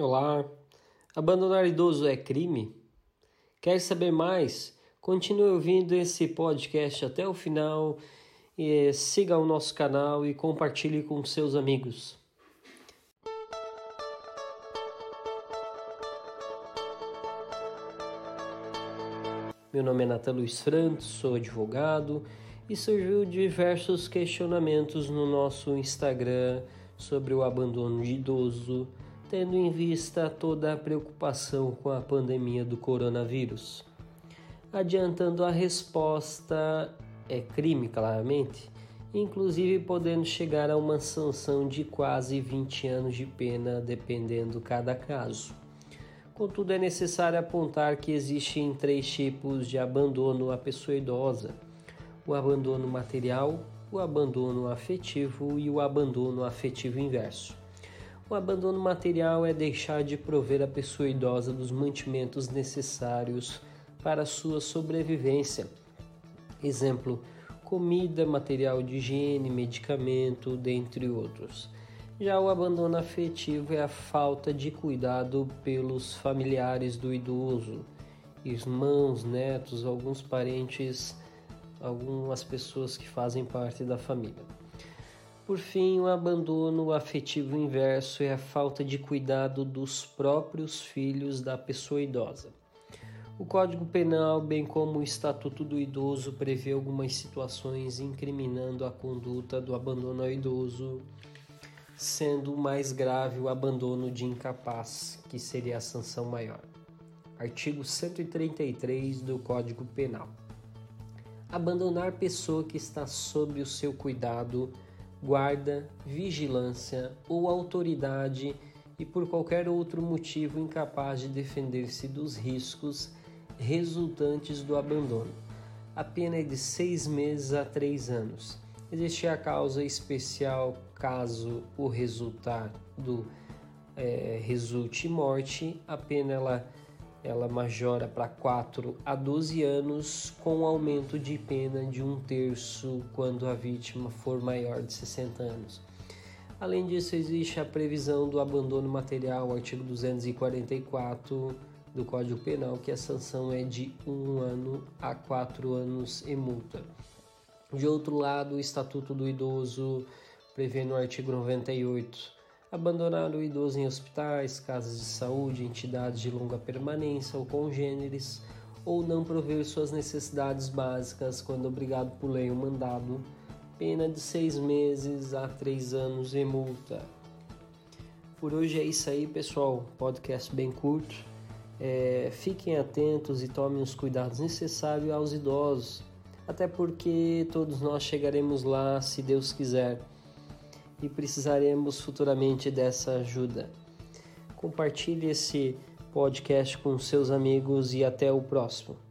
Olá! Abandonar idoso é crime? Quer saber mais? Continue ouvindo esse podcast até o final e siga o nosso canal e compartilhe com seus amigos. Meu nome é Natan Luiz Frantos, sou advogado e surgiu diversos questionamentos no nosso Instagram sobre o abandono de idoso tendo em vista toda a preocupação com a pandemia do coronavírus. Adiantando a resposta, é crime, claramente, inclusive podendo chegar a uma sanção de quase 20 anos de pena, dependendo cada caso. Contudo, é necessário apontar que existem três tipos de abandono à pessoa idosa: o abandono material, o abandono afetivo e o abandono afetivo inverso. O abandono material é deixar de prover a pessoa idosa dos mantimentos necessários para sua sobrevivência. Exemplo: comida, material de higiene, medicamento, dentre outros. Já o abandono afetivo é a falta de cuidado pelos familiares do idoso, irmãos, netos, alguns parentes, algumas pessoas que fazem parte da família. Por fim, o abandono afetivo inverso é a falta de cuidado dos próprios filhos da pessoa idosa. O Código Penal, bem como o Estatuto do Idoso, prevê algumas situações incriminando a conduta do abandono ao idoso, sendo mais grave o abandono de incapaz, que seria a sanção maior. Artigo 133 do Código Penal. Abandonar pessoa que está sob o seu cuidado guarda, vigilância ou autoridade e por qualquer outro motivo incapaz de defender-se dos riscos resultantes do abandono. A pena é de seis meses a três anos. Existe a causa especial caso o resultado é, resulte morte, a pena ela ela majora para 4 a 12 anos, com aumento de pena de um terço quando a vítima for maior de 60 anos. Além disso, existe a previsão do abandono material, artigo 244 do Código Penal, que a sanção é de um ano a quatro anos e multa. De outro lado, o Estatuto do Idoso prevê no artigo 98 abandonar o idoso em hospitais, casas de saúde, entidades de longa permanência ou congêneres, ou não prover suas necessidades básicas quando obrigado por lei ou mandado, pena de seis meses a três anos e multa. Por hoje é isso aí, pessoal. Podcast bem curto. É, fiquem atentos e tomem os cuidados necessários aos idosos, até porque todos nós chegaremos lá se Deus quiser e precisaremos futuramente dessa ajuda. Compartilhe esse podcast com seus amigos e até o próximo.